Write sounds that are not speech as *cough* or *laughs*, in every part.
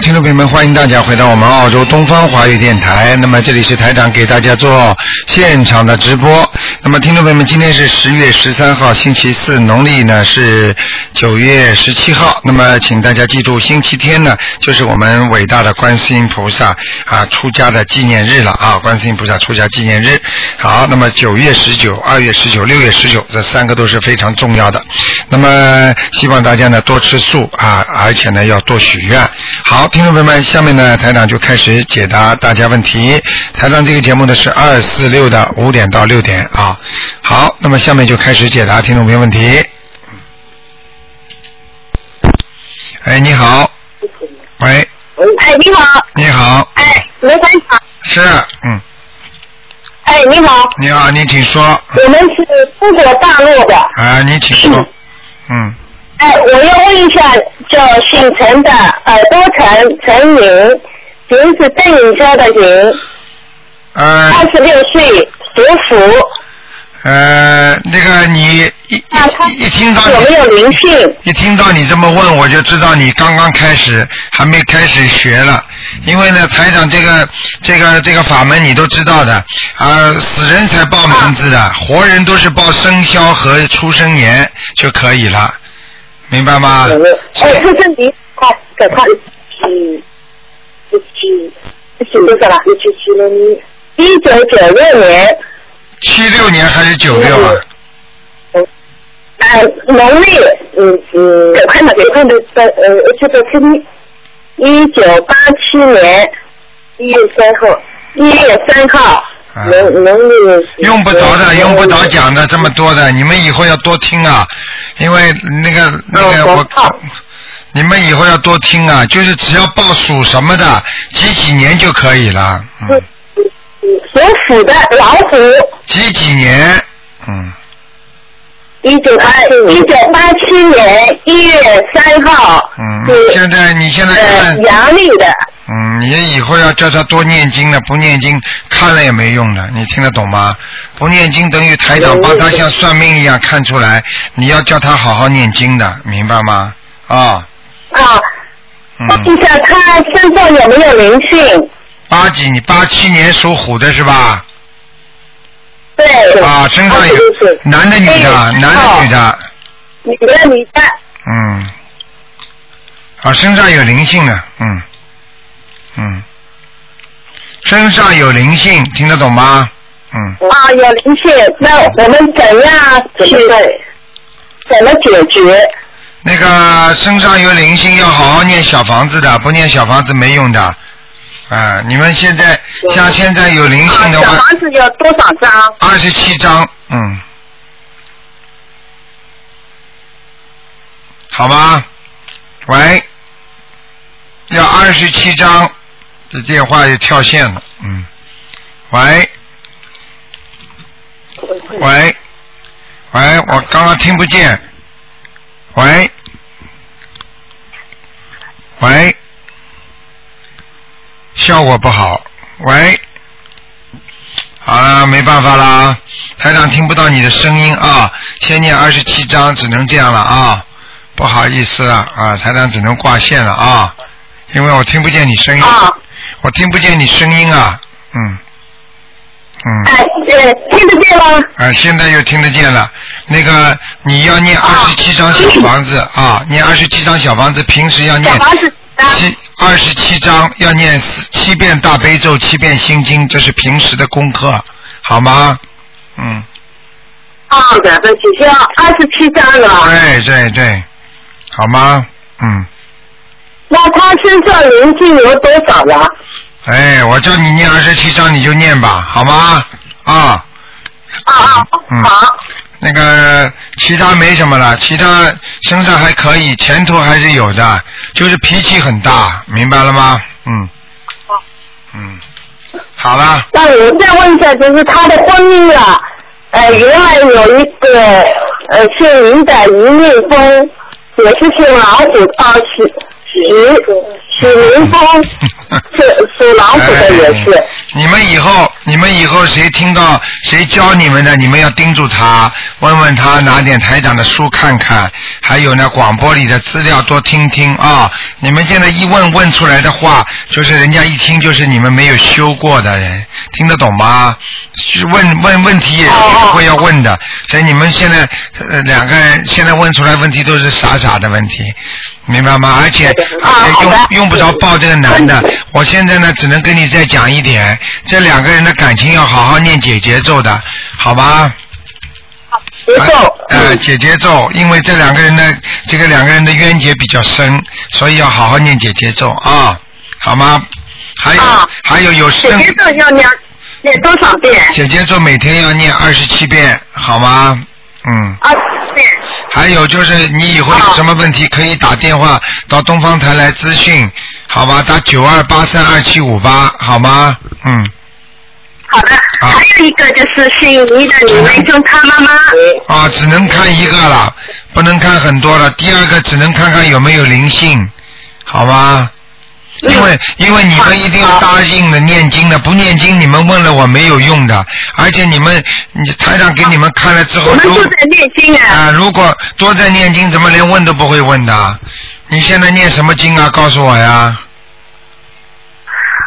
听众朋友们，欢迎大家回到我们澳洲东方华语电台。那么这里是台长给大家做现场的直播。那么听众朋友们，今天是十月十三号，星期四，农历呢是九月十七号。那么请大家记住，星期天呢就是我们伟大的观世音菩萨啊出家的纪念日了啊，观世音菩萨出家纪念日。好，那么九月十九、二月十九、六月十九这三个都是非常重要的。那么希望大家呢多吃素啊，而且呢要多许愿。好，听众朋友们，下面呢台长就开始解答大家问题。台长这个节目呢是二四六的五点到六点啊。好，那么下面就开始解答听众朋友问题。哎，你好，喂，哎，你好，你好，哎，罗班长，是，嗯，哎，你好，你好，你请说，我们是中国大陆的，啊，你请说，嗯，哎，我要问一下，叫姓陈的，耳朵陈，陈云，云是邓颖超的云，呃。二十六岁，属虎，呃，那个你一一一听到有没你有灵性？一听到你这么问，我就知道你刚刚开始，还没开始学了。因为呢，财长这个这个这个法门你都知道的，啊，死人才报名字的，活人都是报生肖和出生年就可以了，明白吗？哎，这是你，快，赶快，嗯，一七，一七多少了？一七一九九六年。七六年还是九六啊？呃，农历，嗯嗯，给看的给看的呃呃，这个是一九八七年一月三号，一月三号，啊。农农历。用不着的，用不着讲的这么多的，你们以后要多听啊，因为那个那个我你们以后要多听啊，就是只要报属什么的，几几年就可以了，嗯，属虎的老虎，几几年，嗯，一九八一九八七年一月三号，嗯现在你现在呃看，阳历的，嗯，你以后要叫他多念经了，不念经看了也没用的，你听得懂吗？不念经等于台长帮他像算命一样看出来，你要叫他好好念经的，明白吗？啊、啊，嗯。问一下他身上有没有灵性？八几，你八七年属虎的是吧？对。啊，身上有男的女的，哎男的女的，女的女的，嗯，啊，身上有灵性的，嗯，嗯，身上有灵性，听得懂吗？嗯，啊，有灵性，那我们怎样去怎么解决？那个身上有灵性，要好好念小房子的，不念小房子没用的。啊，你们现在像现在有灵性的话，房子有多少张？二十七张，嗯，好吗？喂，要二十七张，这电话又跳线了，嗯，喂，喂，喂，我刚刚听不见，喂，喂，效果不好，喂。好了，没办法啦，台长听不到你的声音啊，先念二十七章，只能这样了啊，不好意思啊。啊，台长只能挂线了啊，因为我听不见你声音，啊，我听不见你声音啊，嗯。嗯，哎，呃，听得见吗？啊，现在又听得见了，那个你要念二十七张小房子啊，念二十七张小房子，平时要念七二十七章要念四七遍大悲咒，七遍心经，这是平时的功课，好吗？嗯，好的，那只需要二十七章了。对对对，好吗？嗯，那他身上灵性有多少了？哎，我叫你念二十七章，你就念吧，好吗？啊，啊啊，嗯好，那个其他没什么了，其他身上还可以，前途还是有的，就是脾气很大，明白了吗？嗯，嗯，好了，那我再问一下，就是他的婚姻啊，呃，原来有一个呃姓林的林立峰，也是姓老虎啊，许许许明峰，是属老虎的也是。你们以后，你们以后谁听到谁教你们的，你们要盯住他，问问他，拿点台长的书看看，还有呢广播里的资料多听听啊。你们现在一问问出来的话，就是人家一听就是你们没有修过的人，听得懂吗？问问问题也会要问的，所以你们现在两个人现在问出来问题都是傻傻的问题，明白吗？而且用用不着抱这个男的，我现在呢只能跟你再讲一点，这两个人的感情要好好念姐节奏的，好吧？节奏。呃，姐节奏，因为这两个人的这个两个人的冤结比较深，所以要好好念姐节奏啊，好吗？还有、啊还有有生姐姐咒要念念多少遍？姐姐咒每天要念二十七遍，好吗？嗯，二十遍。还有就是你以后有什么问题可以打电话到东方台来咨询，好吧？打九二八三二七五八，好吗？嗯，好的，啊还有一个就是姓倪的李维忠他妈妈。啊，只能看一个了，不能看很多了。第二个只能看看有没有灵性，好吗？因为因为你们一定要答应的念经的，不念经你们问了我没有用的，而且你们你台长给你们看了之后我，们如都在念经啊。啊，如果多在念经，怎么连问都不会问的？你现在念什么经啊？告诉我呀。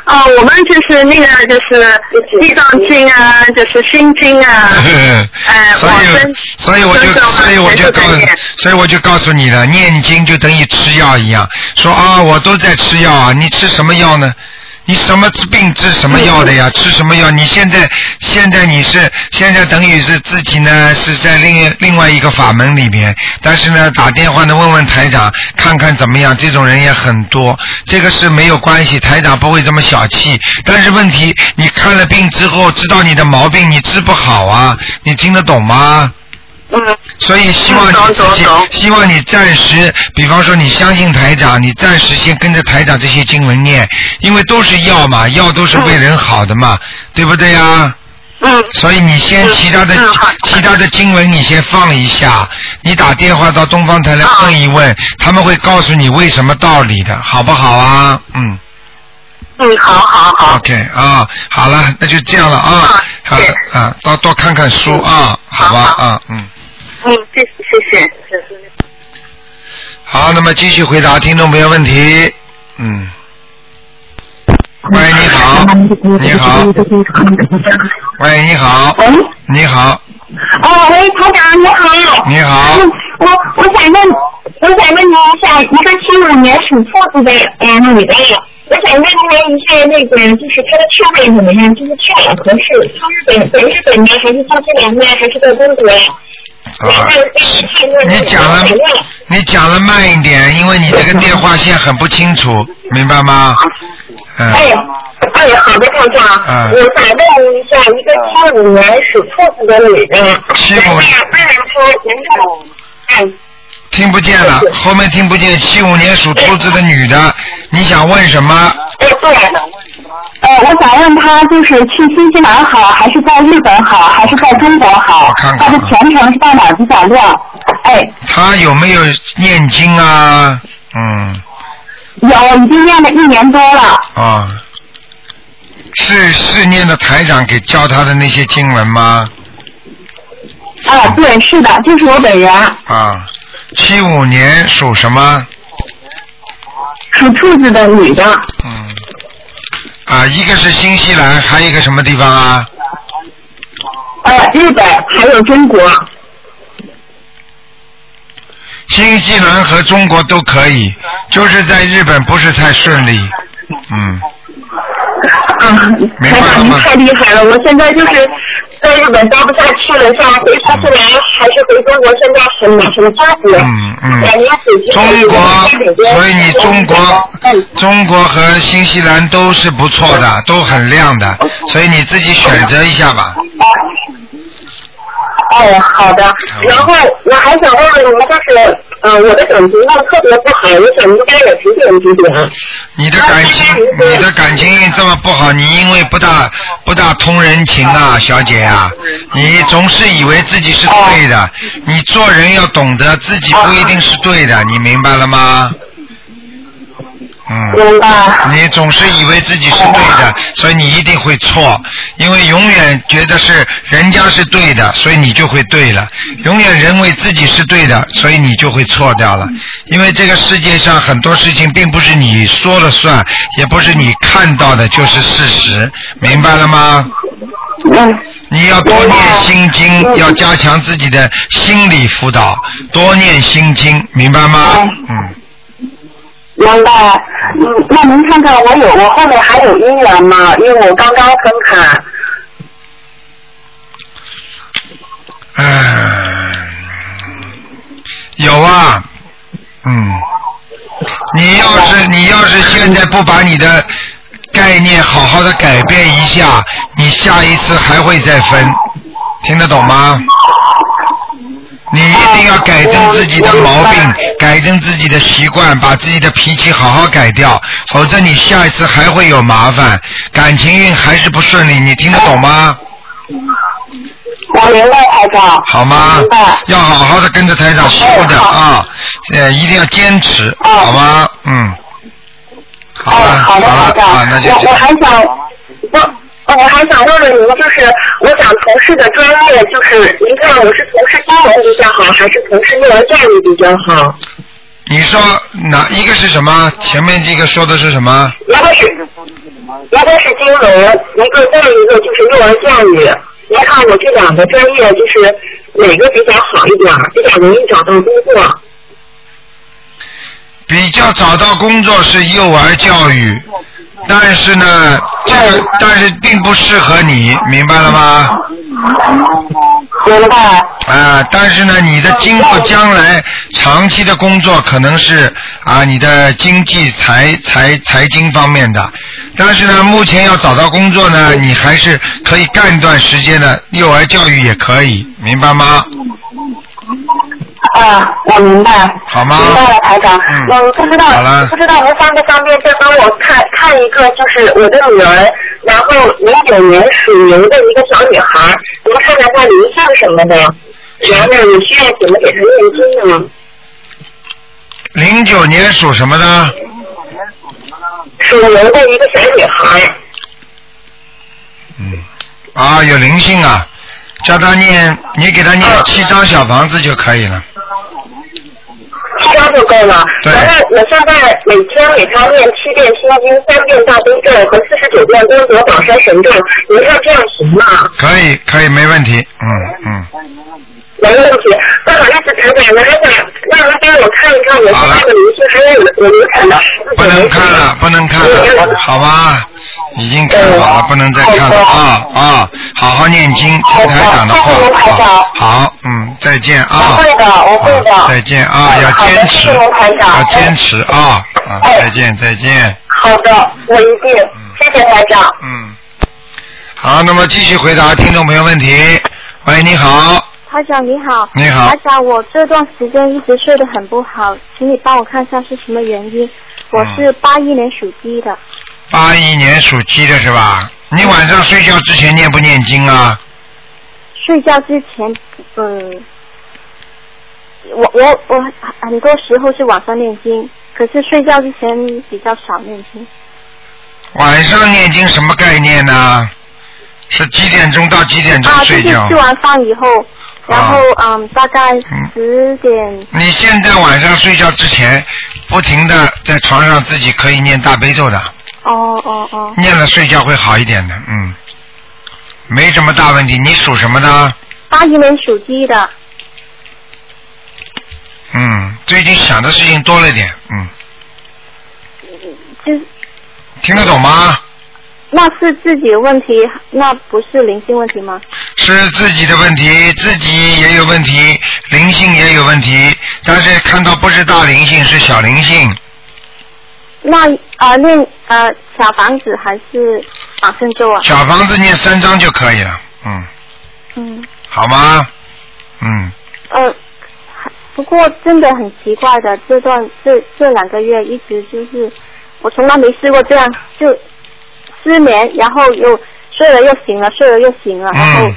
哦，我们就是那个就是地藏经啊，就是心经啊，*laughs* 哎，所以往生，所以我就，所以我就告全都在念，所以我就告诉你了，念经就等于吃药一样，说啊，我都在吃药啊，你吃什么药呢？你什么治病治什么药的呀？*laughs* 吃什么药？你现在现在你是现在等于是自己呢是在另另外一个法门里边，但是呢打电话呢问问台长看看怎么样，这种人也很多，这个是没有关系，台长不会这么小气。但是问题你看了病之后知道你的毛病，你治不好啊，你听得懂吗？嗯，所以希望你自己希望你暂时，比方说你相信台长，你暂时先跟着台长这些经文念，因为都是药嘛，药都是为人好的嘛，对不对呀？嗯，所以你先嗯其他的嗯其他的经文你先放一下，你打电话到东方台来问一问，他们会告诉你为什么道理的，好不好啊？嗯。嗯，好好好，，OK 啊，好了，那就这样了啊，好啊，多多看看书啊，好吧啊，嗯。嗯，谢谢谢谢。好，那么继续回答听众朋友问题。嗯。喂，你好，你好，喂，你好，喂，你好，哦，喂，台长你好。你好，我我想问，我想问您一下，一个七五年属兔子的呃女的，我想问她一下那个就是她的去位怎么样，就是去哪合适？在日本，在日本呢，还是在这边呢，还是在中国？啊，你讲了，你讲了慢一点，因为你这个电话线很不清楚，明白吗？嗯，哎，哎，好的，台长，嗯我想问一下，一个七五年属兔子的女的，七五，嗯。听不见了，后面听不见。七五年属兔子的女的，你想问什么？对。呃，我想问他，就是去新西兰好，还是在日本好，还是在中国好？我看看啊他的前程是到哪儿比较亮？哎，他有没有念经啊？嗯，有，已经念了一年多了。啊，是是念的台长给教他的那些经文吗？啊，对，是的，就是我本人，啊，七五年属什么？属兔子的女的。嗯，啊，一个是新西兰，还有一个什么地方啊？呃，日本还有中国。新西兰和中国都可以，就是在日本不是太顺利。嗯，啊，明白了台长您太厉害了！我现在就是在日本待不下去了，想回新西兰还是回中国，现在很很纠结。嗯嗯感觉自己中国，所以你中国嗯，中国和新西兰都是不错的，都很亮的，所以你自己选择一下吧。哦，好的。然后我还想问问您，就是呃，我的感情运特别不好，我想应该有几点几点？你的感情，你的感情运这么不好，你因为不大不大通人情啊，小姐啊、你总是以为自己是对的，你做人要懂得自己不一定是对的，你明白了吗？嗯。明白。你总是以为自己是对的，所以你一定会错。因为永远觉得是人家是对的，所以你就会对了。永远认为自己是对的，所以你就会错掉了。因为这个世界上很多事情并不是你说了算，也不是你看到的就是事实，明白了吗？嗯。你要多念心经，要加强自己的心理辅导，多念心经，明白吗？嗯。明白。嗯，那您看看我有我后面还有姻缘吗？因为我刚刚分开。嗯，有啊，嗯，你要是你要是现在不把你的概念好好的改变一下，你下一次还会再分，听得懂吗？你一定要改正自己的毛病，改正自己的习惯，把自己的脾气好好改掉，否则你下一次还会有麻烦，感情运还是不顺利，你听得懂吗？我明白，台长。好吗明白。要好好的跟着台长修的啊，呃，一定要坚持，哦好吗？嗯。好哦，了，好的，了台长。啊，那就我我还想，我我还想问问您，就是我想从事的专业，就是您看我是从事金融比较好，还是从事幼儿教育比较好？你说哪一个是什么？前面这个说的是什么？一个是一个是金融，一个再一个就是幼儿教育。您看我这两个专业，就是哪个比较好一点，比较容易找到工作？比较找到工作是幼儿教育，但是呢，这个但是并不适合你，明白了吗？明白。啊，但是呢，你的今后将来长期的工作可能是啊，你的经济财财财经方面的，但是呢，目前要找到工作呢，你还是可以干一段时间的，幼儿教育也可以，明白吗？啊，我明白。好吗明白了，台长。嗯嗯，不知道不知道您方不方便再帮我看看一个，就是我的女儿，然后零九年属牛的一个小女孩，您看看她灵性什么的，然后你需要怎么给她念经呢？零九年属什么的？属牛的一个小女孩。嗯，啊，有灵性啊，叫他念，你给他念七张小房子就可以了。七张就够了。对完了，我现在每天给他念七遍心经，三遍大悲咒和四十九遍功德宝山神咒，您看这样行吗？可以，可以，没问题。嗯嗯，没问题。不好意思，台长，我还想让您帮我看一看我现在的灵性，还有我流产的不能看了，不能看了，好吧？已经看好了，不能再看了啊啊！好好念经，听台长的话。好，嗯，再见啊。我会的我会的再见啊，要坚持，要坚持啊啊！哎再见，再见。好的，我一定。谢谢台长。嗯，好，那么继续回答听众朋友问题。喂，你好，台长你好，你好台长，我这段时间一直睡得很不好，请你帮我看一下是什么原因。我是八一年属鸡的，八一年属鸡的是吧？你晚上睡觉之前念不念经啊？睡觉之前，嗯，我我我很多时候是晚上念经，可是睡觉之前比较少念经。晚上念经什么概念呢？是几点钟到几点钟啊，就睡觉？是吃完饭以后，然后嗯，大概嗯十点，你现在晚上睡觉之前，不停的在床上自己可以念大悲咒的，哦哦哦，念了睡觉会好一点的，嗯，没什么大问题。你属什么的？八一年属鸡的，嗯，最近想的事情多了点，嗯，就是听得懂吗？那是自己的问题，那不是灵性问题吗？是自己的问题，自己也有问题，灵性也有问题，但是看到不是大灵性，是小灵性。那呃念呃小房子还是往生咒啊？小房子念三章就可以了，嗯，嗯好吗？嗯，呃，不过真的很奇怪的，这段这这两个月一直就是我从来没试过这样，就失眠，然后又睡了又醒了，睡了又醒了，然后嗯，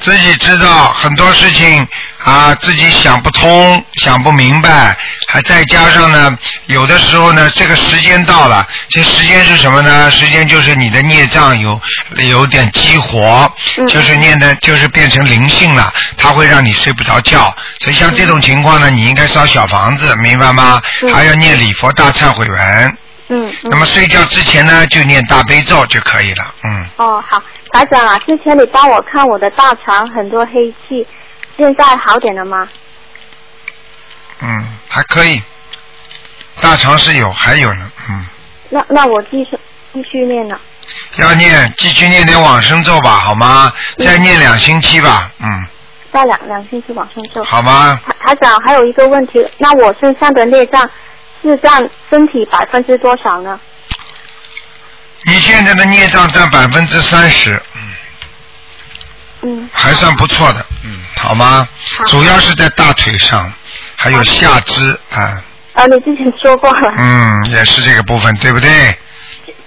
自己知道很多事情啊，自己想不通、想不明白，还再加上呢，有的时候呢，这个时间到了，这时间是什么呢？时间就是你的孽障有有点激活，嗯就是念的，就是变成灵性了，它会让你睡不着觉。所以像这种情况呢，你应该烧小房子，明白吗？嗯还要念礼佛大忏悔文。嗯嗯。那么睡觉之前呢，就念大悲咒就可以了。嗯，哦，好，台长啊，之前你帮我看我的大肠很多黑气，现在好点了吗？嗯，还可以。大肠是有，还有呢，嗯，那那我继续继续念了。要念，继续念点往生咒吧，好吗？嗯再念两星期吧，嗯，再两两星期往生咒。好吗？台台长还有一个问题，那我身上的孽障是占身体百分之多少呢？你现在的孽障占百分之三十，嗯，嗯，还算不错的，嗯，好吗？好。主要是在大腿上，还有下肢啊，啊，你之前说过了，嗯，也是这个部分，对不对？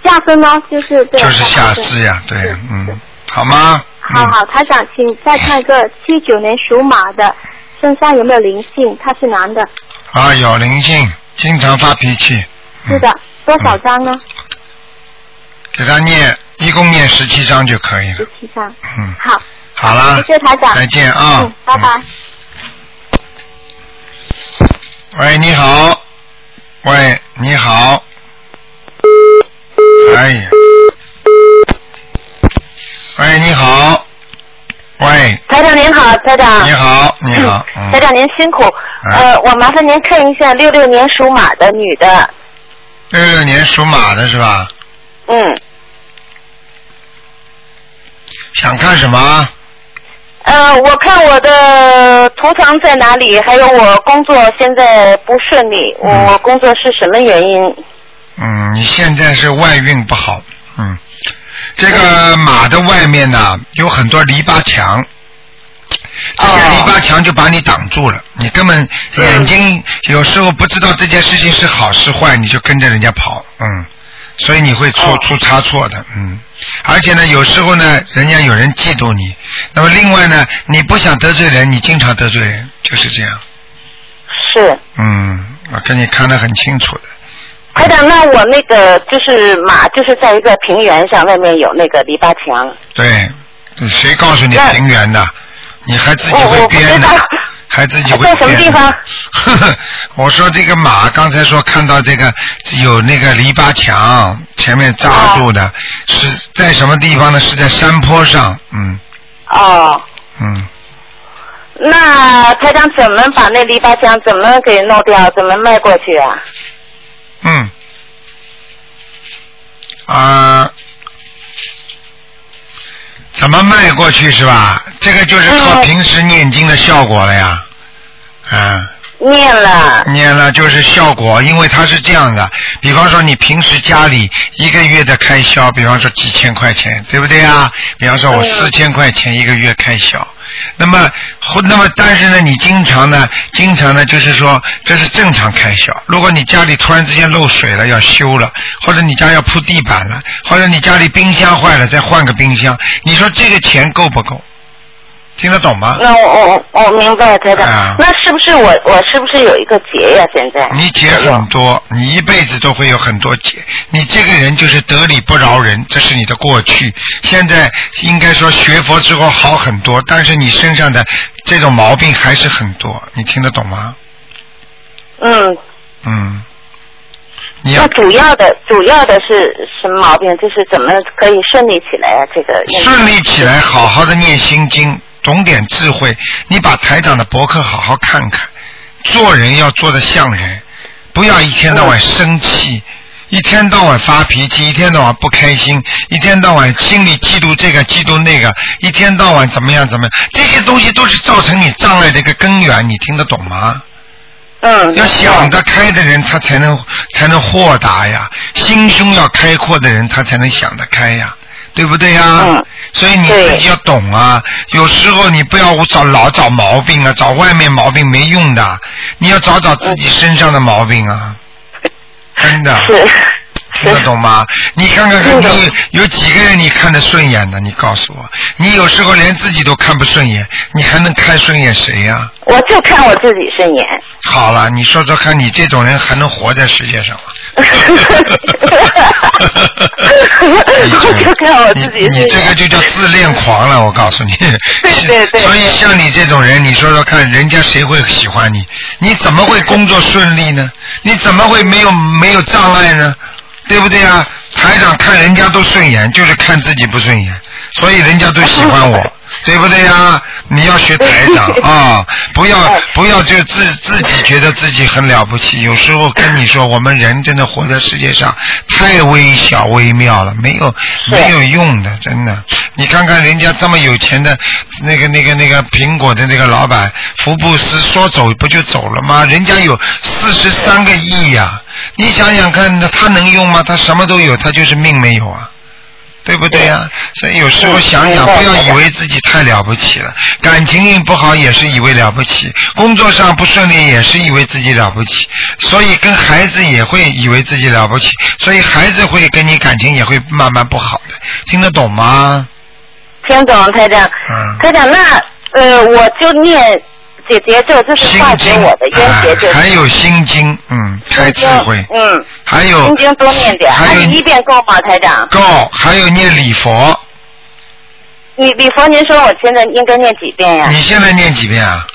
下身呢？就是对就是下肢呀，对，嗯，好吗？嗯。好好，台长，请再看一个七九年属马的身上有没有灵性？他是男的，啊，有灵性，经常发脾气。嗯是的，多少张呢？给他念，一共念十七章就可以了十。七张。嗯，好，好啦，谢谢台长。再见啊嗯，拜拜。喂，你好。喂，你好。哎呀。喂，你好。喂，台长您好，台长。你好，你好。嗯台长您辛苦，哎呃，我麻烦您看一下六六年属马的女的，六六年属马的是吧？嗯，想看什么？呃，我看我的图腾在哪里，还有我工作现在不顺利，嗯我工作是什么原因？嗯，你现在是外运不好。嗯，这个马的外面呢有很多篱笆墙。这些哦。篱笆墙就把你挡住了，你根本眼睛有时候不知道这件事情是好是坏，你就跟着人家跑，嗯，所以你会出、哦。出差错的，嗯，而且呢，有时候呢，人家有人嫉妒你，那么另外呢，你不想得罪人，你经常得罪人，就是这样，是。嗯，我跟你看得很清楚的，台长，那我那个就是马，就是在一个平原上，外面有那个篱笆墙。对，谁告诉你平原的？你还自己会编呢，还自己会在什么地方？呵呵，*laughs* 我说这个马，刚才说看到这个有那个篱笆墙前面扎住的，是在什么地方呢？是在山坡上，嗯。哦，嗯，那台长怎么把那篱笆墙怎么给弄掉？怎么迈过去啊？嗯，啊、怎么迈过去是吧？这个就是靠嗯平时念经的效果了呀，啊。念了，念了就是效果，因为它是这样的。比方说你平时家里一个月的开销，比方说几千块钱，对不对啊？比方说我嗯四千块钱一个月开销，那么或那么但是呢，你经常呢，经常呢就是说这是正常开销。如果你家里突然之间漏水了要修了，或者你家要铺地板了，或者你家里冰箱坏了再换个冰箱，你说这个钱够不够？听得懂吗？那我我我明白台长。啊那是不是我我是不是有一个结呀？现在你结很多，你一辈子都会有很多结。你这个人就是得理不饶人，这是你的过去。现在应该说学佛之后好很多，但是你身上的这种毛病还是很多。你听得懂吗？嗯，嗯，你要那主要的主要的是什么毛病？就是怎么可以顺利起来啊？这个顺利起来，好好的念心经，懂点智慧。你把台长的博客好好看看，做人要做的像人，不要一天到晚生气，一天到晚发脾气，一天到晚不开心，一天到晚心里嫉妒这个嫉妒那个，一天到晚怎么样怎么样，这些东西都是造成你障碍的一个根源，你听得懂吗？嗯，要想得开的人，他才能才能豁达呀；心胸要开阔的人，他才能想得开呀，对不对呀？嗯所以你自己要懂啊。有时候你不要找老找毛病啊，找外面毛病没用的，你要找找自己身上的毛病啊。真的，是听得懂吗？*laughs* 你看看看，你有几个人你看得顺眼的？你告诉我，你有时候连自己都看不顺眼，你还能看顺眼谁呀、我就看我自己顺眼。好了，你说说看，你这种人还能活在世界上吗？*laughs* 我就看我自己你你这个就叫自恋狂了，我告诉你。对对对所以像你这种人，你说说看，人家谁会喜欢你？你怎么会工作顺利呢？你怎么会没有没有障碍呢？对不对啊？台长看人家都顺眼，就是看自己不顺眼，所以人家都喜欢我。对不对呀？你要学台长 *laughs* 啊，不要不要就自自己觉得自己很了不起。有时候跟你说，我们人真的活在世界上太微小微妙了，没有没有用的，真的。你看看人家这么有钱的，那个那个那个苹果的那个老板福布斯说走不就走了吗？人家有四十三个亿呀、你想想看，他能用吗？他什么都有，他就是命没有啊。对不对呀、所以有时候想想，不要以为自己太了不起了，感情运不好也是以为了不起，工作上不顺利也是以为自己了不起，所以跟孩子也会以为自己了不起，所以孩子会跟你感情也会慢慢不好的，听得懂吗？听懂台长，嗯。台长，那呃，我就念姐姐咒，就是化解，我的冤结就哎，是。还有心经，嗯，开智慧，嗯，还有心经多念点，还有一遍够吗，台长？够，还有念礼佛，你礼佛，您说我现在应该念几遍呀？你现在念几遍啊？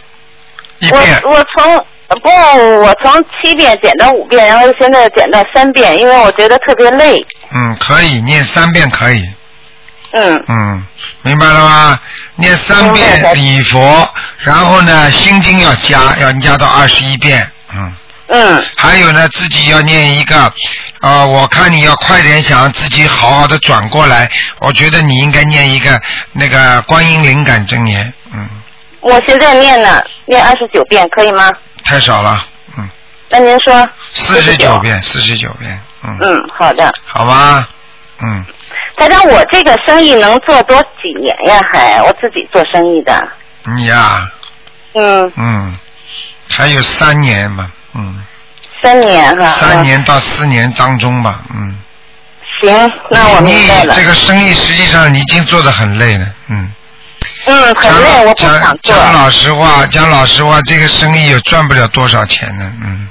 一我遍。我从不，我从七遍减到五遍，然后现在减到三遍，因为我觉得特别累。嗯，可以念三遍可以。嗯，嗯，明白了吗？念三遍礼佛，然后呢，心经要加，要加到二十一遍。嗯，嗯，还有呢，自己要念一个，呃，我看你要快点想自己好好的转过来，我觉得你应该念一个那个观音灵感真言。嗯，我现在念呢，念二十九遍，可以吗？太少了。嗯，那您说？四十九。遍，四十九遍。嗯，嗯，好的。好吗？嗯，台长，我这个生意能做多几年呀？还我自己做生意的。你呀、嗯，嗯，还有三年嘛。嗯，三年哈。三年到四年当中吧。嗯。嗯。行，那我明白了。你这个生意实际上你已经做的很累了，嗯。嗯，很累，我不讲想做。讲老实话，讲老实话，这个生意也赚不了多少钱呢，嗯。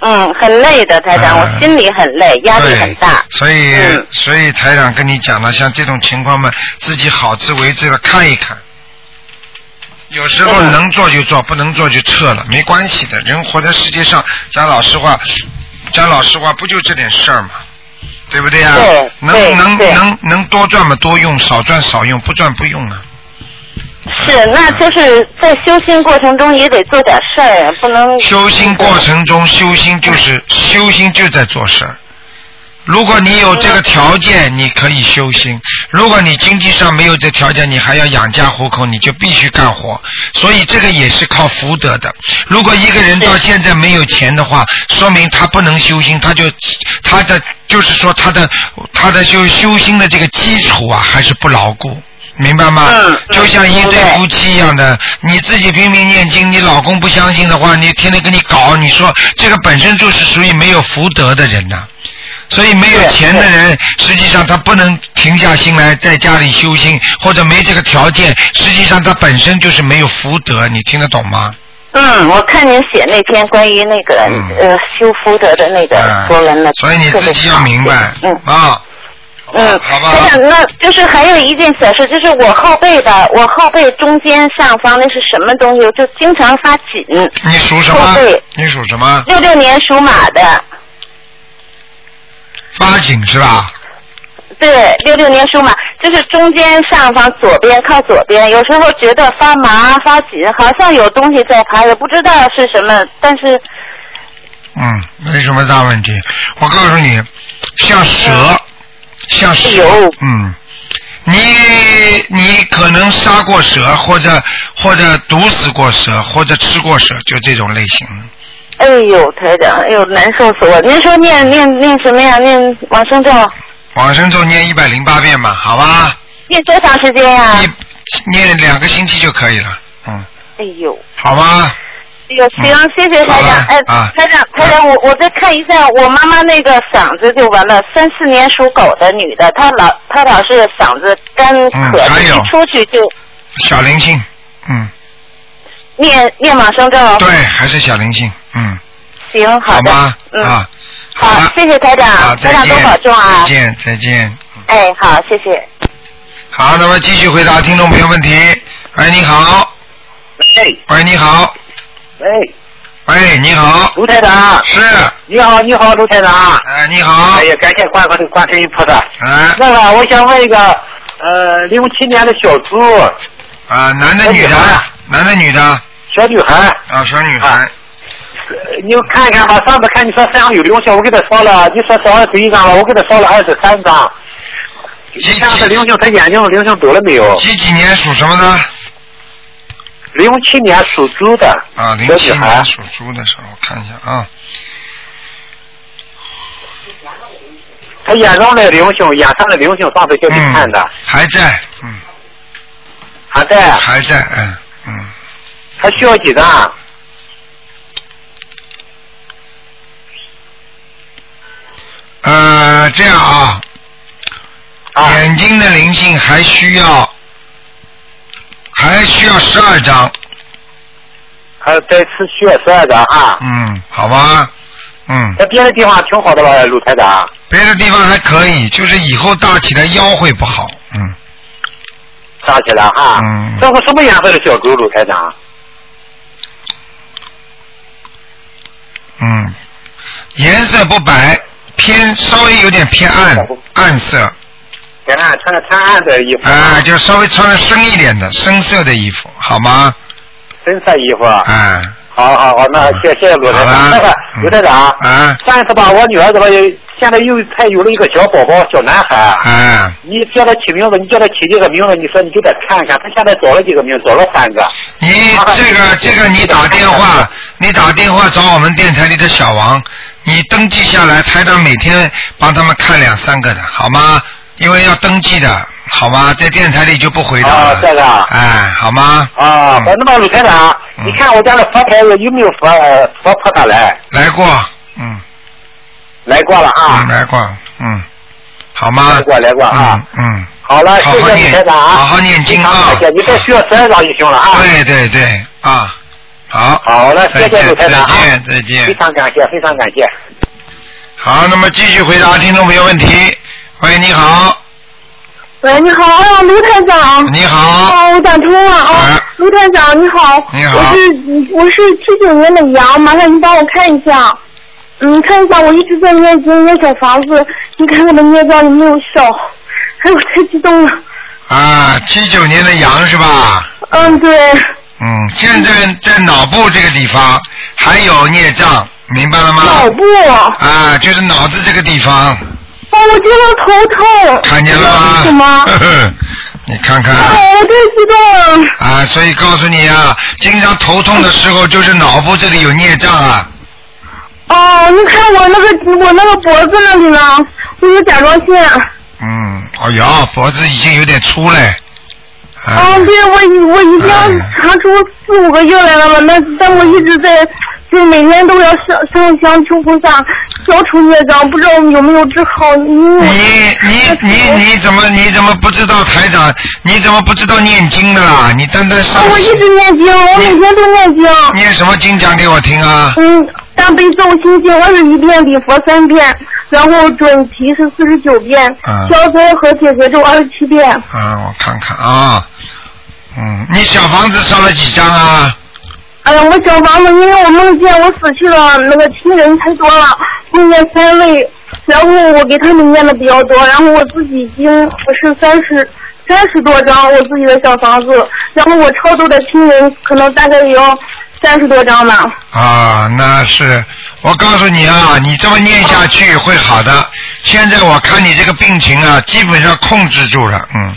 嗯，很累的台长，嗯我心里很累，压力很大。所以、嗯所以台长跟你讲了，像这种情况嘛，自己好自为之的看一看。有时候嗯能做就做，不能做就撤了，没关系的。人活在世界上，讲老实话，讲老实话，不就这点事儿吗？对不对呀、能能能能多赚嘛多用，少赚少用，不赚不用啊。是，那就是在修心过程中也得做点事儿，不能。修心过程中，修心就是修心就在做事儿。如果你有这个条件，你可以修心；如果你经济上没有这条件，你还要养家糊口，你就必须干活。所以这个也是靠福德的。如果一个人到现在没有钱的话，说明他不能修心，他就他的就是说他的他的修修心的这个基础啊还是不牢固。明白吗？就像一对夫妻一样的，你自己拼命念经，你老公不相信的话，你天天跟你搞，你说这个本身就是属于没有福德的人呐、所以没有钱的人，实际上他不能停下心来在家里修心，或者没这个条件，实际上他本身就是没有福德，你听得懂吗？嗯，我看您写那篇关于那个、嗯。呃修福德的那个嗯说文了，所以你自己要明白，嗯。啊，嗯，好吧，台长，那就是还有一件小事，就是我后背的，我后背中间上方那是什么东西？就经常发紧。你属什么？你属什么？六六年属马的，发紧是吧？对，六六年属马，就是中间上方左边靠左边，有时候觉得发麻发紧，好像有东西在爬，也不知道是什么，但是嗯，没什么大问题。我告诉你，像蛇，像是有，嗯，你你可能杀过蛇，或者或者毒死过蛇，或者吃过蛇，就这种类型。哎呦，台长，哎呦，难受死我！您说念念念什么呀？念往生咒，往生咒念一百零八遍嘛，好吧？念多长时间呀？一念两个星期就可以了，嗯，哎呦，好吧？有行，谢谢台长。哎，啊台长，台长，我我再看一下我妈妈那个嗓子就完了，三四年属狗的女的，她老她老是嗓子干渴，嗯还有一出去就小灵性，嗯，念念往生咒。对，还是小灵性，嗯，行，的。好吗？嗯，啊，好，谢谢台长，好，再台长多见，保重啊再。见，再见。哎，好，谢谢。好，那么继续回答听众朋友问题。喂，你好。哎，喂，你好。喂，喂，你好。卢台长，是。你好，你好，卢台长。哎，你好哎。呀，感谢观观观世音菩萨。哎，那个，我想问一个，呃，零七年的小猪，啊，男的女的？男的女的？小女孩，啊，小女孩。呃你看看吧。上次看你说身上有灵性，我给他烧了，你说烧了十一张了，我给他烧了二十三张。几你看看他灵性，他眼睛灵性走了没有？几几年属什么的？零七年属猪的啊，零七年，属猪的时候，我看一下啊。他眼上的灵性，眼上的灵性，上次叫你看的，还在，嗯，还在，还在，嗯嗯。还需要几张？呃，这样啊，啊，眼睛的灵性还需要，还需要十二张，还有再次需要十二张啊。嗯，好吧，嗯，在别的地方挺好的吧，鲁台长？别的地方还可以，就是以后大起来腰会不好，嗯，大起来哈。嗯。这是什么颜色的小狗，鲁台长？嗯，颜色不白，偏稍微有点偏暗，暗色，别看穿着穿暗的衣服，啊、就稍微穿的深一点的深色的衣服，好吗？深色衣服。啊、好好好，那谢谢罗台好长。了那个嗯陆台长，啊上一次吧，我女儿这个现在又才有了一个小宝宝，小男孩。啊，你叫他起名字，你叫他起这个名字？你说你就得看看，他现在找了几个名，找了三个。你这个这个你打电话，你打电话找我们电台里的小王，你登记下来，台长每天帮他们看两三个的，好吗？因为要登记的，好吗？在电台里就不回答了。啊这个啊哎，好吗？啊，嗯那么李台长，嗯你看我家的佛台有没有佛呃佛菩萨来？来过，嗯，来过了啊嗯，来过，嗯，好吗？来过来过啊。嗯嗯，好了，谢谢好好念陆台长啊。好好念经啊非常感谢你再需要十二张就行了啊。对对对，啊，好。好了，谢谢再见陆台长啊。再见再非。常感谢，非常感谢。好，那么继续回答听众朋友问题。喂，你好，喂，你好，哎呀，卢台长。你好，哦，我打通了啊哎！卢台长你好，你好我是我是七九年的羊，麻烦你帮我看一下，你，看一下我一直在念经念小房子，你看我的孽障有没有效？哎，我太激动了，啊，七九年的羊是吧？嗯，对，嗯，现在在脑部这个地方还有孽障，明白了吗？脑部，哦，啊，就是脑子这个地方，我觉得头痛，看见了吗？什么？*laughs* 你看看。哦，我太激动了，啊，所以告诉你啊，经常头痛的时候，就是脑部这里有孽障啊。哦，你看我那个我那个脖子那里呢，我有甲状腺。嗯，哎呀，脖子已经有点粗嘞。啊啊，对，我已我已经哎查出四五个月来了嘛，那但我一直在，就每天都要上上香求菩萨消除孽障，不知道有没有治好。你你你你怎么你怎么不知道台长？你怎么不知道念经的啦？你单单上啊，我一直念经，我每天都念经。念什么经讲给我听啊？嗯，大悲咒心经二十一遍，礼佛三遍，然后准提是四十九遍，嗯消灾和解结咒二十七遍。啊，我看看啊，嗯，你小房子烧了几张啊？哎呀，我小房子，因为我梦见我死去了那个亲人太多了，梦见三位，然后我给他们念的比较多，然后我自己已经我是三十三十多张我自己的小房子，然后我超度的亲人可能大概也要三十多张吧。啊，那是我告诉你啊，你这么念下去会好的。现在我看你这个病情啊，基本上控制住了，嗯。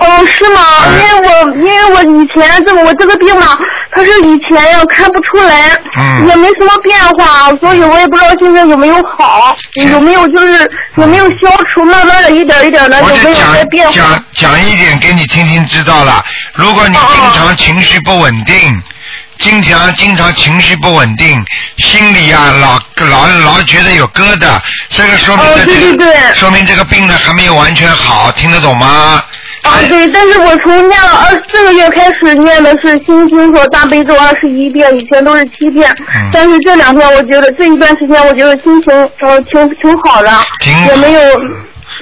哦，是吗？哎因为我因为我以前这个我这个病嘛，它是以前呀看不出来，嗯也没什么变化，所以我也不知道现在有没有好，有没有就是有没有消除，慢慢的一点一点的我有没有在变讲化？讲讲一点给你听听，知道了。如果你经常情绪不稳定，经常经常情绪不稳定，心里啊老老老觉得有疙瘩，这个说明哦这这个对对对说明这个病呢还没有完全好，听得懂吗？啊，对，但是我从念了二这个月开始念的是心经和大悲咒二十一遍，以前都是七遍。嗯但是这两天我觉得这一段时间我觉得心情呃挺挺好的，也没有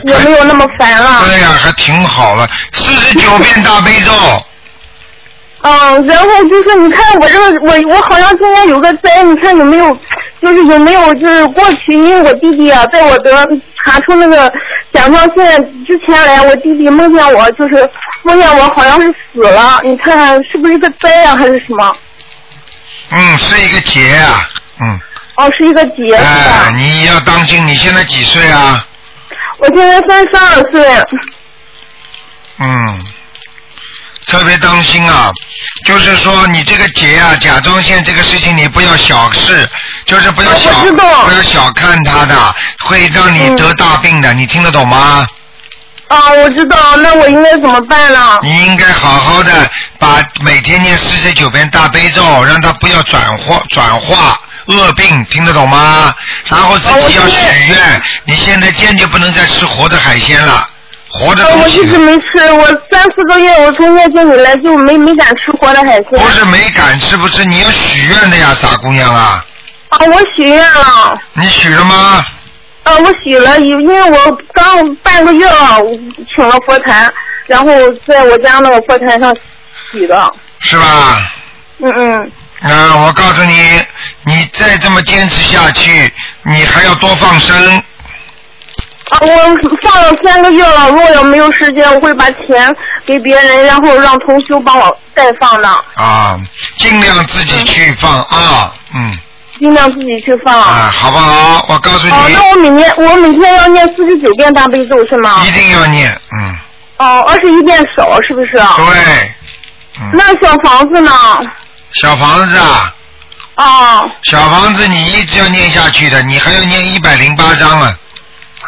也没有那么烦了。对呀、还挺好了，四十九遍大悲咒。嗯，然后就是你看我这个我我好像今年有个灾，你看有没有，就是有没有就是过去，因为我弟弟啊，在我得查出那个甲状腺之前来，我弟弟梦见我就是梦见我好像是死了，你看看是不是一个灾啊还是什么？嗯，是一个劫啊，嗯，哦，是一个劫是哎，吧？你要当心，你现在几岁啊？我现在三十二岁，嗯，特别当心啊，就是说你这个结啊，甲状腺这个事情你不要小视，就是不要哦小、不要小看它的，会让你嗯得大病的，你听得懂吗？啊，我知道，那我应该怎么办呢？你应该好好的把每天念四十九遍大悲咒，让它不要转化转化恶病，听得懂吗？然后自己要许愿，你现在坚决不能再吃活的海鲜了，活的呃，东西我一直没吃，我三四个月我从月经以来就没没敢吃活的海鲜。不是没敢吃不是，你要许愿的呀，傻姑娘啊！啊，我许愿了。你许了吗？啊，我许了，因因为我刚半个月了，我请了佛坛，然后在我家那个佛坛上许的。是吧？嗯嗯，嗯、我告诉你，你再这么坚持下去，你还要多放生。啊，我放了三个月了，如果要没有时间，我会把钱给别人，然后让同修帮我代放的，啊，尽量自己去放啊，嗯，尽量自己去放。啊，好不好？我告诉你，哦，那我每年我每天要念四十九遍大悲咒是吗一？定要念，嗯，哦，二十一遍少是不是？对，嗯，那小房子呢？小房子啊，哦，小房子你一直要念下去的，你还要念一百零八章啊，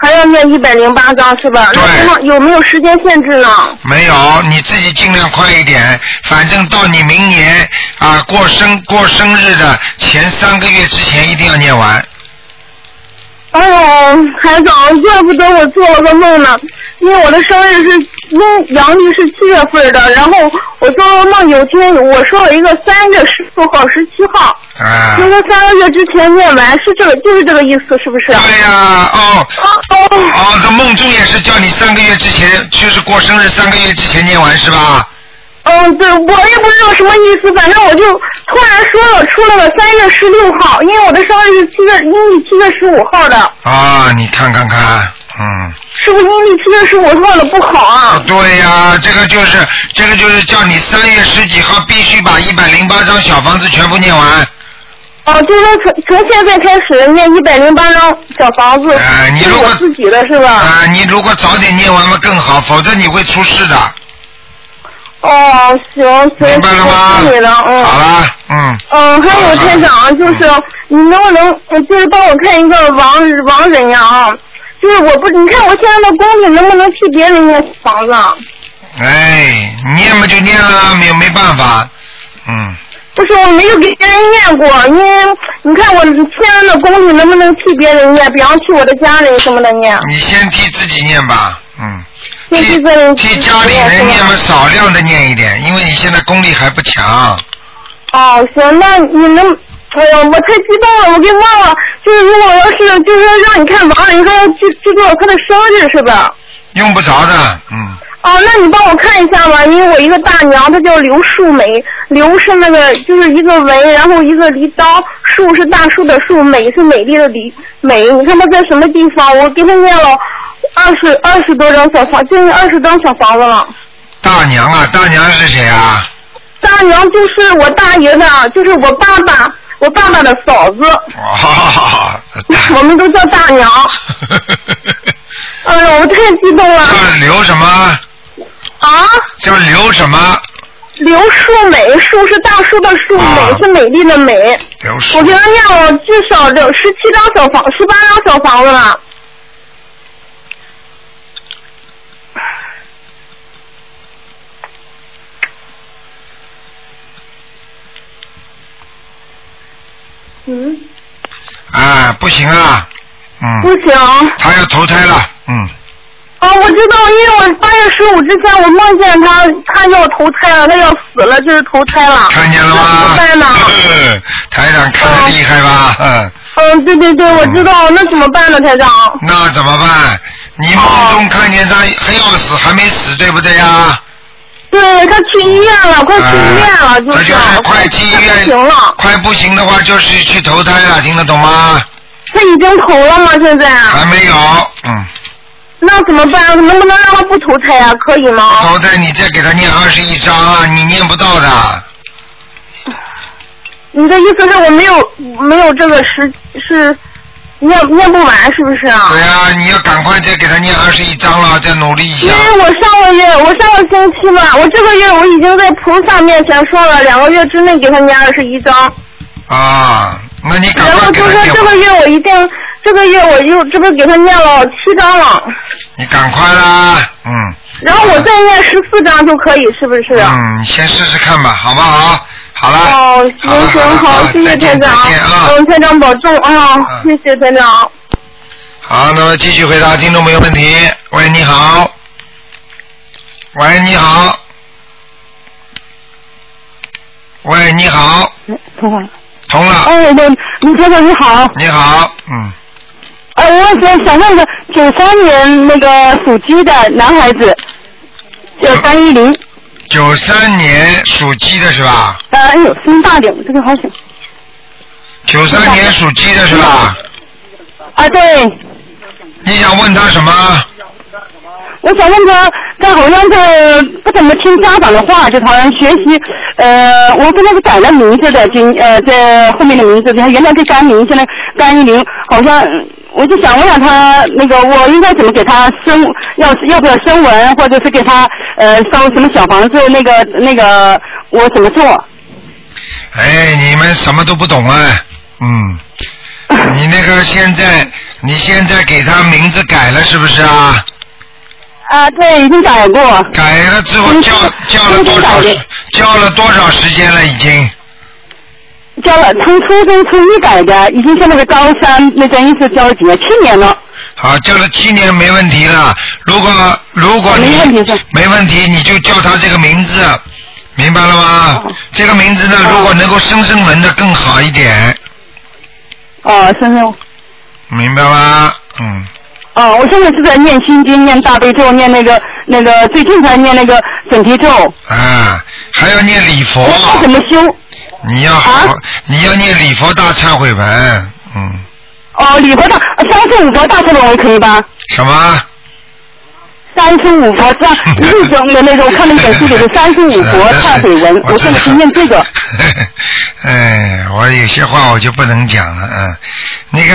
还要念一百零八章是吧？对那有没有时间限制呢？没有，你自己尽量快一点，反正到你明年啊过生过生日的前三个月之前一定要念完。哎呦，台长，怪不得我做了个梦呢，因为我的生日是阴阳历是七月份的，然后我做梦，有天我说了一个三月十四号、十七号，啊，那个三个月之前念完，是这个就是这个意思，是不是？对呀、哦。啊哦，哦，这梦中也是叫你三个月之前，就是过生日三个月之前念完是吧？嗯，对，我也不知道什么意思，反正我就突然说了出了个三月十六号，因为我的生日是七月阴历七月十五号的，啊，你看看看，嗯，是不是阴历七月十五号的不好啊？对呀、这个就是这个就是叫你三月十几号必须把一百零八张小房子全部念完。哦，就是说从从现在开始念一百零八张小房子，是哎你如果自己的是吧？啊，你如果早点念完嘛更好，否则你会出事的，哦，行行，明白了吗？我听你的，嗯。好了，嗯，嗯，还有台长，就是你能不能呃就是帮我看一个亡亡人呀啊？就是我不，你看我现在的功力能不能替别人念房子啊？哎，念嘛就念了，没有没办法，嗯，不是，我没有给别人念过，因为你看我现在的功力能不能替别人念？比方替我的家人什么的念。你先替自己念吧，嗯。先替替自己替家里人念嘛，少量的念一点，因为你现在功力还不强。哦，行，那你能，哎呀，我太激动了，我给忘了。就是如果要是就是让你看亡人，说记记住了他的生日是吧？用不着的，嗯，哦，那你帮我看一下吧，因为我一个大娘，她叫刘树梅，刘是那个就是一个文，然后一个梨刀，树是大树的树，美是美丽的丽美。你看她在什么地方？我给她念了二十二十多张小房，将近二十张小房子了。大娘啊，大娘是谁啊？大娘就是我大爷的，就是我爸爸，我爸爸的嫂子，哦，我们都叫大娘。哎呀，我太激动了叫刘什么？啊！叫刘什么？刘树美，树是大树的树，啊美是美丽的美。刘树我给他念了至少六十七张小房，十八张小房子了。嗯，啊，不行啊，嗯，不行。他要投胎了，嗯，啊，我知道，因为我八月十五之前我梦见他，他要投胎了，他要死了，就是投胎了。看见了吗怎么吗？办呢？嗯 *laughs* 台长看的厉害吧？嗯，嗯，对对对，我知道，那怎么办呢，台长？那怎么办？你梦中看见他还要死，还没死，对不对呀？对他去医院了，快去医院了，就是就是快去医不院行了，快不行的话就是去投胎了，听得懂吗？他已经投了吗？现在？还没有，嗯，那怎么办？能不能让他不投胎啊？可以吗？投胎你再给他念二十一章啊，你念不到的。你的意思是我没有没有这个时是念念不完是不是啊？对呀、你要赶快再给他念二十一章了，再努力一下因。为我上个月我上个星期吧，我这个月我已经在菩萨面前说了，两个月之内给他念二十一章，啊，那你赶快然后就给他念吧，说这个月我一定这个月我又这不是给他念了七章了，你赶快啦，嗯。然后我再念十四章就可以，是不是？嗯，你先试试看吧，好不好？好了。哦，行好了行好，谢谢台再见长嗯，台长保重啊，谢谢台长。好，那么继续回答听众朋友问题。喂，你好。喂，你好。喂，你好，通了。通了。哎，那李先生你好，你好，嗯，哎，我想想问个九三年那个属鸡的男孩子，叫三一零，九三年属鸡的是吧？呃，哎呦，声音大点，这个好小。九三年属鸡的是吧？啊，对，你想问他什么？我想问他，他好像是不怎么听家长的话，就好像学习，呃，我跟他是改了名字的，今呃在后面的名字，他原来是甘宁，现在甘一零，好像我就想问下他，那个我应该怎么给他升，要要不要升文，或者是给他呃烧什么小房子，那个那个我怎么做？哎，你们什么都不懂啊，嗯，*laughs* 你那个现在，你现在给他名字改了是不是啊？啊，对，已经改过。改了之后叫叫了多少叫？了多少时间了？已经交了，从初中初一改的，已经现在是高三，那等于是交了几年？七年了。好，教了七年没问题了。如果如果你没问题是没问题，你就叫他这个名字，明白了吗？这个名字呢，如果能够生生文的更好一点，哦，生生。明白吗？嗯，哦，我现在是在念心经、念大悲咒、念那个那个，最近才念那个准提咒。啊，还要念礼佛。怎么修？你要好，你要念礼佛大忏悔文，嗯，哦，礼佛大三十五佛大忏悔文可以吧？什么？三十五佛这样 *laughs* 日中的那种，我看那本书里的 *laughs* 三十五佛忏悔文，我现在是念这个。*laughs* 哎，我有些话我就不能讲了，嗯，那个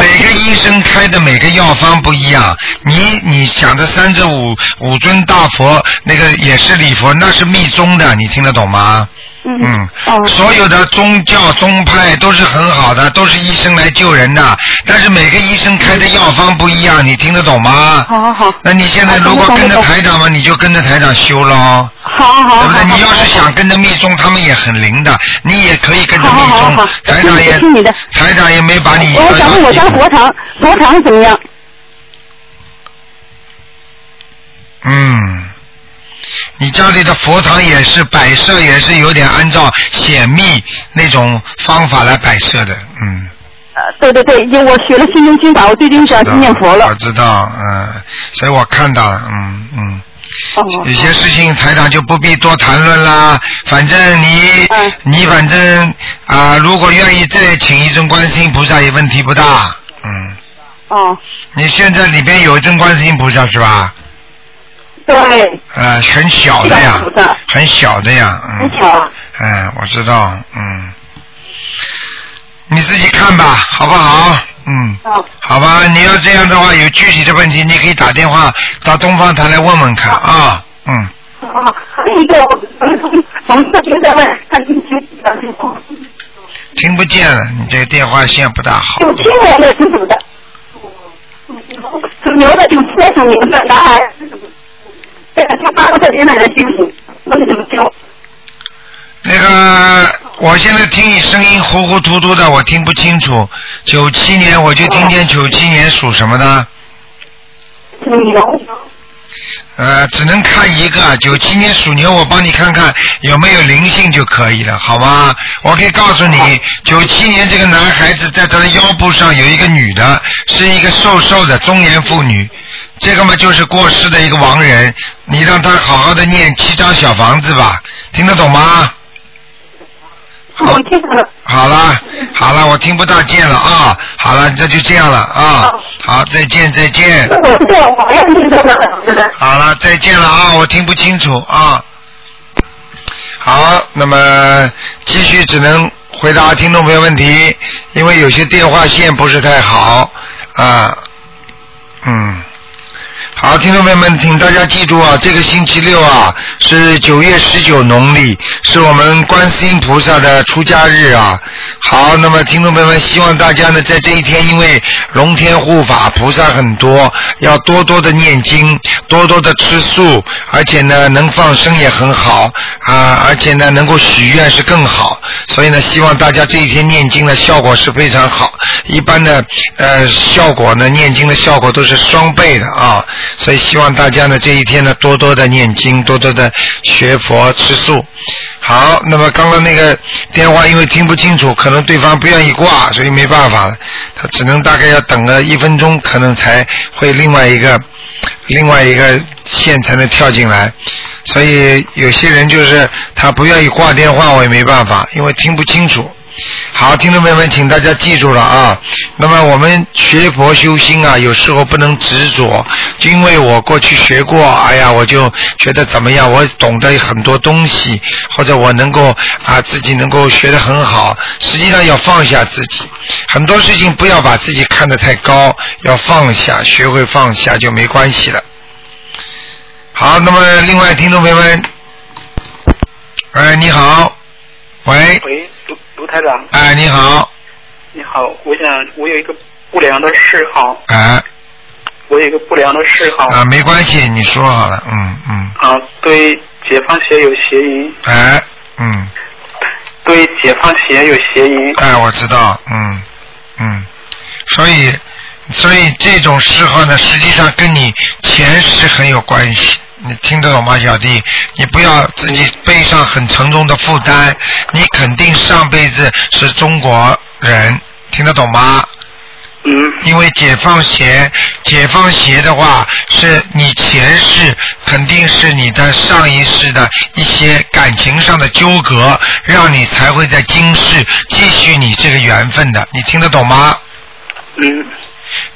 每个医生开的每个药方不一样，你你想的三十五五尊大佛那个也是礼佛，那是密宗的，你听得懂吗？嗯，所有的宗教宗派都是很好的，都是医生来救人的，但是每个医生开的药方不一样，你听得懂吗？好好好。那你现在如果跟着台长嘛，你就跟着台长修喽。好好对不对？你要是想跟着密宗，他们也很灵的，你也可以跟着密宗。台长也听你的。台长也没把你。我想问我家佛堂，佛堂怎么样？嗯，你家里的佛堂也是摆设，也是有点按照显密那种方法来摆设的，嗯。呃，对对对，因为我学了心经经法，我最近想念佛了。我知道，嗯，所以我看到了，嗯嗯。哦。有些事情台长就不必多谈论啦，反正你、嗯你反正啊、如果愿意再请一尊观世音菩萨也问题不大，嗯。哦。你现在里边有一尊观世音菩萨是吧？对。呃，很小的呀，很小的呀，嗯。很小啊。嗯，我知道，嗯。你自己看吧，好不好？嗯。哦。好吧，你要这样的话，有具体的问题，你可以打电话到东方台来问问看啊。嗯。啊，一个。听不见了，你这个电话线不大好。九七年的的，属牛的九七年属牛的男孩，对，他八个月奶奶修行，问你怎么修？那个我现在听你声音糊糊涂涂的，我听不清楚。九七年我就听见九七年属什么的？牛。呃，只能看一个。九七年属牛，我帮你看看有没有灵性就可以了，好吗？我可以告诉你，九七年这个男孩子在他的腰部上有一个女的，是一个瘦瘦的中年妇女。这个嘛，就是过世的一个亡人。你让他好好的念七张小房子吧，听得懂吗？好，好了，好了，我听不大见了啊。好了，那就这样了啊。好，再见，再见。好了，再见了啊！我听不清楚啊。好，那么继续只能回答听众朋友问题，因为有些电话线不是太好啊。嗯。好，听众朋友们，请大家记住啊，这个星期六啊是九月十九农历，是我们观世音菩萨的出家日啊。好，那么听众朋友们，希望大家呢在这一天，因为龙天护法，菩萨很多，要多多的念经，多多的吃素，而且呢能放生也很好啊，而且呢能够许愿是更好。所以呢，希望大家这一天念经的效果是非常好。一般的呃效果呢，念经的效果都是双倍的啊。所以希望大家呢这一天呢多多的念经，多多的学佛吃素。好，那么刚刚那个电话因为听不清楚，可能对方不愿意挂，所以没办法了，他只能大概要等个一分钟，可能才会另外一个另外一个线才能跳进来。所以有些人就是他不愿意挂电话，我也没办法，因为听不清楚。好，听众朋友们，请大家记住了啊。那么我们学佛修心啊，有时候不能执着，因为我过去学过，哎呀，我就觉得怎么样，我懂得很多东西，或者我能够啊自己能够学得很好。实际上要放下自己，很多事情不要把自己看得太高，要放下，学会放下就没关系了。好，那么另外听众朋友们，哎，你好，喂。喂。卢台长，哎，你好，你好，我想我有一个不良的嗜好，哎，我有一个不良的嗜好，啊，没关系，你说好了，嗯嗯，啊，对解放鞋有邪淫，哎，嗯，对解放鞋有邪淫，哎，我知道，嗯嗯，所以所以这种嗜好呢，实际上跟你前世很有关系。你听得懂吗，小弟？你不要自己背上很沉重的负担。你肯定上辈子是中国人，听得懂吗？嗯。因为解放鞋，解放鞋的话，是你前世肯定是你的上一世的一些感情上的纠葛，让你才会在今世继续你这个缘分的。你听得懂吗？嗯。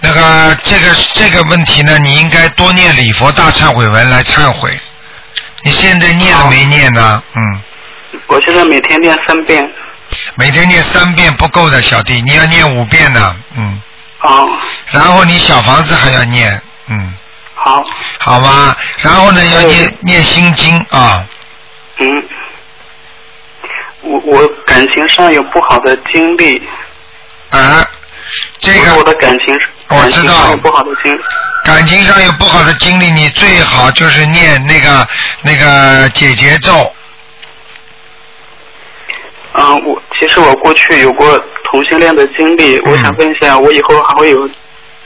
那个这个这个问题呢，你应该多念礼佛大忏悔文来忏悔。你现在念了没念呢？嗯。我现在每天念三遍。每天念三遍不够的，小弟，你要念五遍呢。嗯。好。然后你小房子还要念，嗯。好。好吧？然后呢，要念念心经啊。嗯。我我感情上有不好的经历。啊。这个我的感情，我知道，不好的经历，感情上有不好的经历，你最好就是念那个那个解结咒。嗯，我其实我过去有过同性恋的经历，我想问一下，我以后还会有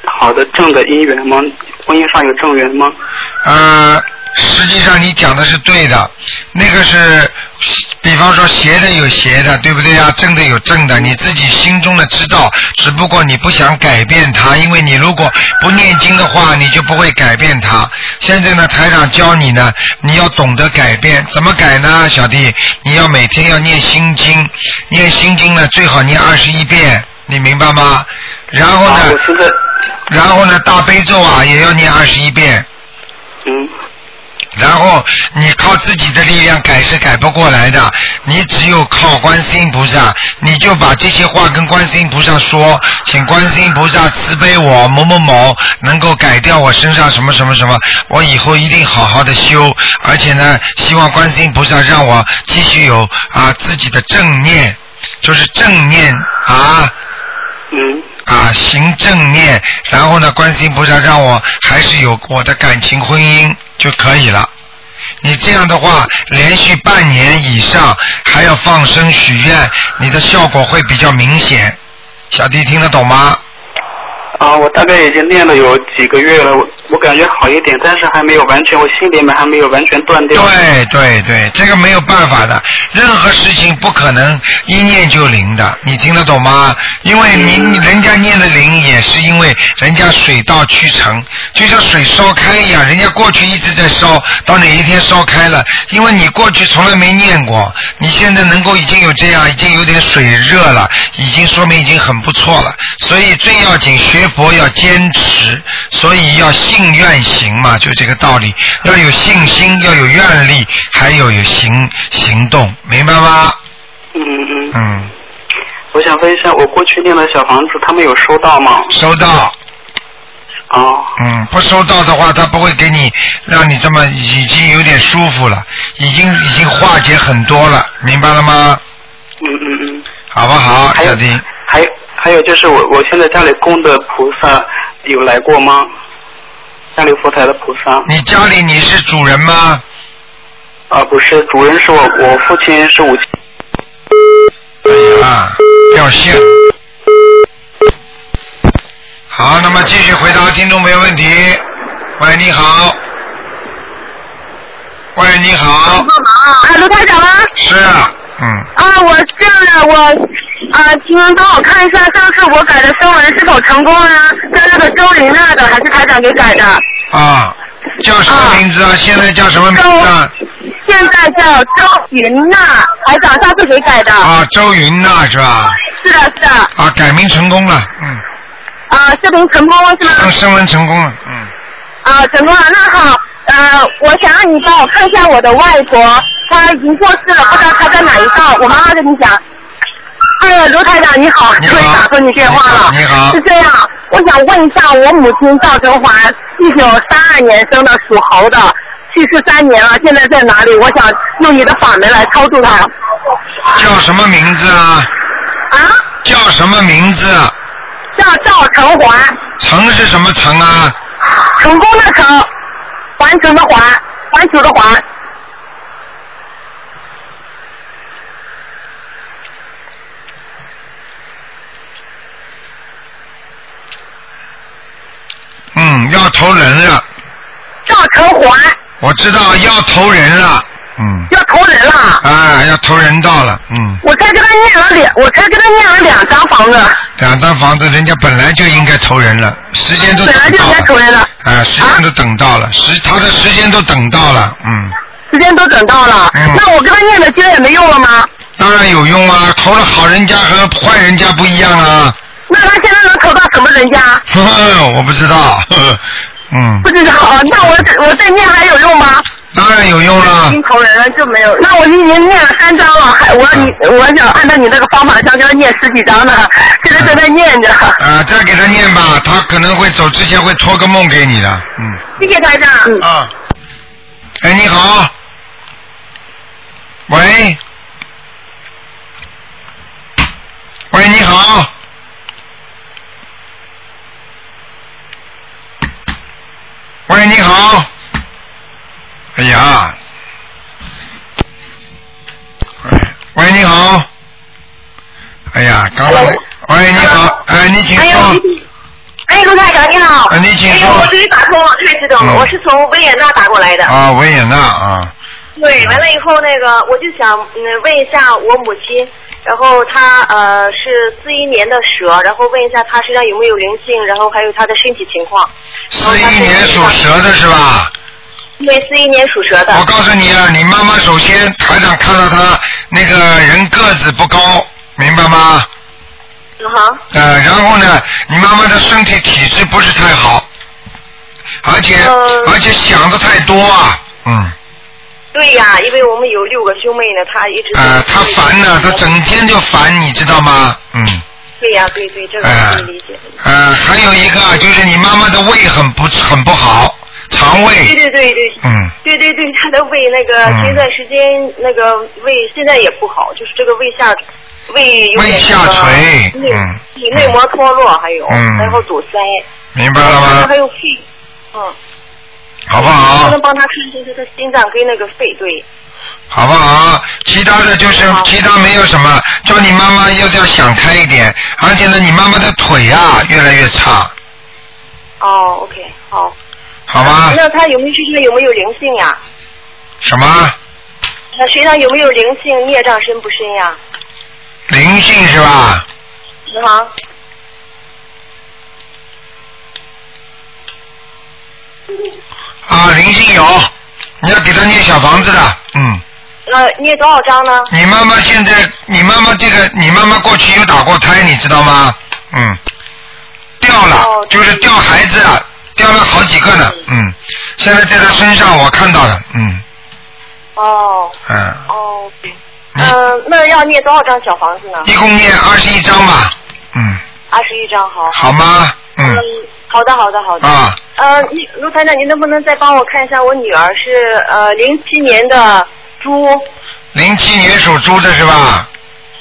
好的正的姻缘吗？婚姻上有正缘吗？呃，实际上你讲的是对的，那个是。比方说邪的有邪的，对不对啊？正的有正的，你自己心中的知道，只不过你不想改变它，因为你如果不念经的话，你就不会改变它。现在呢，台长教你呢，你要懂得改变，怎么改呢，小弟？你要每天要念心经，念心经呢，最好念二十一遍，你明白吗？然后呢，然后呢，大悲咒啊，也要念二十一遍。嗯。然后你靠自己的力量改是改不过来的，你只有靠观世音菩萨，你就把这些话跟观世音菩萨说，请观世音菩萨慈悲我某某某能够改掉我身上什么什么什么，我以后一定好好的修，而且呢，希望观世音菩萨让我继续有啊自己的正念，就是正念啊。嗯。啊，行正念，然后呢，观世音菩萨让我还是有我的感情婚姻就可以了。你这样的话，连续半年以上还要放生许愿，你的效果会比较明显。小弟听得懂吗？啊，我大概已经练了有几个月了，我我感觉好一点，但是还没有完全，我心里面还没有完全断掉。对对对，这个没有办法的，任何事情不可能一念就灵的，你听得懂吗？因为你你人家念的灵也是因为人家水到渠成，就像水烧开一样，人家过去一直在烧，到哪一天烧开了，因为你过去从来没念过，你现在能够已经有这样，已经有点水热了，已经说明已经很不错了。所以最要紧，学佛要坚持，所以要信愿行嘛，就这个道理，要有信心，要有愿力，还有有行行动，明白吗？嗯嗯。嗯，我想问一下，我过去念的小房子，他们有收到吗？收到。哦。嗯，不收到的话，他不会给你让你这么已经有点舒服了，已经已经化解很多了，明白了吗？嗯嗯嗯。好不好，小丁？还有就是我我现在家里供的菩萨有来过吗？家里佛台的菩萨你家里你是主人吗？啊，不是，主人是我，我父亲是五七。哎呀，掉线。好，那么继续回答听众朋友问题。喂，你好。喂，你好。啊，卢台长吗？是啊，嗯，啊，我这样的，我啊，请您帮我看一下，上次我改的声纹是否成功了呢？是那个周琳娜的，还是台长给改的？啊，叫什么名字啊？现在叫什么名字啊？现在叫周云娜，台长上次给改的。啊，周云娜是吧？是的，是的。啊，改名成功了，嗯，啊，视频成功了是吗？嗯，声纹成功了，嗯，啊，成功了，那好，呃，我想让你帮我看一下我的外婆，她已经过世了，不知道她在哪一道。我妈妈跟你讲。哎呀，卢台长你好，终于打通你电话了。你好是这样，我想问一下，我母亲赵成华，一九三二年生的，属猴的，去世三年了，现在在哪里？我想用你的法门来超度她。叫什么名字啊？啊？叫什么名字？叫赵成华，成是什么成啊？成功的成，完成的环，环球的环。嗯，要投人了，赵成华我知道要投人了，嗯，要投人了，啊，要投人到了，嗯，我才给他念了两，我才给他念了两张房子，两张房子人家本来就应该投人了，时间都等本来就应该投人了，啊，时间都等到了，时他的时间都等到了，嗯，时间都等到了。嗯。那我跟他念的经也没用了吗？当然有用啊，投了好人家和坏人家不一样啊，那他现在人家？*laughs* 呵呵我不知道，*laughs* 嗯不，知道。那我我再念还有用吗？当然有用了已，经投人了就没有。那我已经念了三张了，还我你我想按照你那个方法，想给他念十几张呢，现在正在念着。啊，再给他念吧，他可能会走之前会托个梦给你的，嗯。谢谢台长。啊，哎，你好，喂，喂，你好，喂，你好，哎呀，喂，喂，你好，哎呀，刚刚，喂，你好，哎，你请说，，哎，卢台长你好。哎你请说哎呦，我终于打通了，太激动了！嗯。我是从维也纳打过来的。啊，维也纳啊，对，完了以后那个，我就想嗯问一下我母亲，然后他呃是四一年的蛇，然后问一下他身上有没有灵性，然后还有他的身体情况。四一年属蛇的是吧？对，四一年属蛇的。我告诉你啊，你妈妈首先台长看到他那个人个子不高，明白吗？嗯哼。呃，然后呢，你妈妈的身体体质不是太好，而且、嗯而且想的太多啊，嗯，对呀，因为我们有六个兄妹呢，她一直。呃，她烦呢，她整天就烦，你知道吗？嗯，对呀，对对，这个可以理解。呃，还有一个就是你妈妈的胃很不很不好，肠胃，对对对对。嗯，对对对，她的胃那个嗯前段时间那个胃现在也不好，就是这个胃下胃有点胃下那个垂内嗯体内膜脱落，还有嗯然后堵塞，明白了吗还？有肺，嗯，好不好能不能帮他看一下他的心脏跟那个肺？对，好不好？其他的就是其他没有什么，叫你妈妈要要想开一点，而且呢，你妈妈的腿啊越来越差，哦，OK，好。好吗？那他有没有身上有没有灵性呀？什么那身上有没有灵性？孽障深不深呀？灵性是吧？你好。啊，灵性有，你要给他念小房子的，嗯。呃，念多少张呢？你妈妈现在，你妈妈这个，你妈妈过去有打过胎，你知道吗？嗯，掉了，就是掉孩子，啊，掉了好几个呢，嗯，现在在她身上我看到了，嗯哦。嗯，哦。嗯，那要念多少张小房子呢？一共念二十一张吧，嗯，二十一张，好。好吗？嗯，好的，好的，好的。啊。呃，你卢团长，您能不能再帮我看一下我女儿是呃零七年的猪？零七年属猪的是吧？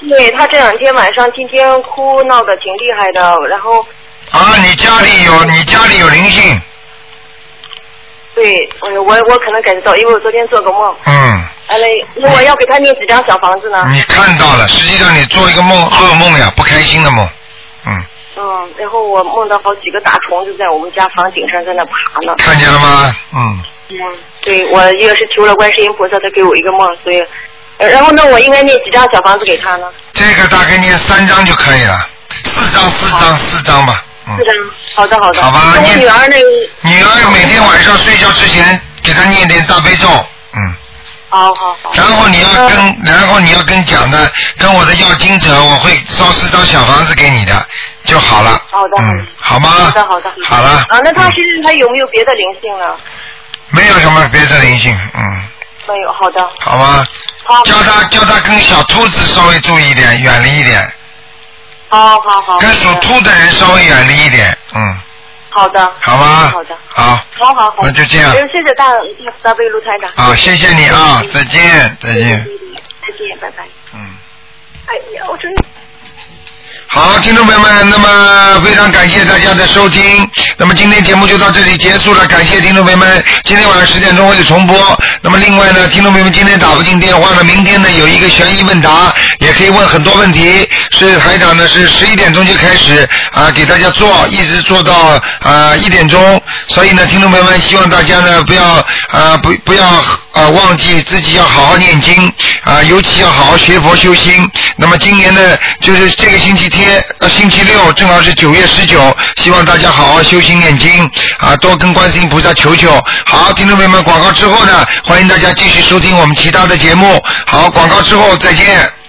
对，她这两天晚上天天哭闹的挺厉害的，然后啊，你家里有你家里有灵性，对，我我我可能感觉到，因为我昨天做个梦。嗯，哎嘞，那我要给她念几张小房子呢？你看到了，实际上你做一个梦，噩梦呀，不开心的梦，嗯，嗯，然后我梦到好几个大虫子在我们家房顶上在那爬呢。看见了吗？嗯，嗯，对我一个是求了观世音菩萨，他给我一个梦，所以，呃然后那我应该念几张小房子给他呢？这个大概念三张就可以了，四张四张四张吧，嗯四，张。好的好的。好吧那我念女儿那个。女儿每天晚上睡觉之前给她念点大悲咒，嗯。好好好。然后你要跟，然后你要跟讲的，跟我的要经者，我会烧四张小房子给你的就好了。好的嗯，好吗？好的好的。好了，啊，那他身上他有没有别的灵性呢？没有什么别的灵性，嗯，没有，好的。好吗？好。叫他叫他跟小兔子稍微注意一点，远离一点，好好好。跟属兔的人稍微远离一点，嗯，好的。好吗？好的。好，好好好。那就这样呃谢谢大大卫卢台长。好，谢谢你啊，再见，再见。再见，拜拜。嗯。哎呀，我真。好，听众朋友们，那么非常感谢大家的收听。那么今天节目就到这里结束了，感谢听众朋友们。今天晚上十点钟会有重播。那么另外呢，听众朋友们今天打不进电话呢，明天呢有一个悬疑问答，也可以问很多问题。是台长呢是十一点钟就开始啊给大家做，一直做到啊一点钟。所以呢，听众朋友们，希望大家呢不要啊不不要啊忘记自己要好好念经啊，尤其要好好学佛修心。那么今年呢，就是这个星期天，呃，星期六正好是九月十九，希望大家好好修心念经啊，多跟观世音菩萨求求。好，听众朋友们，广告之后呢，欢迎大家继续收听我们其他的节目。好，广告之后再见。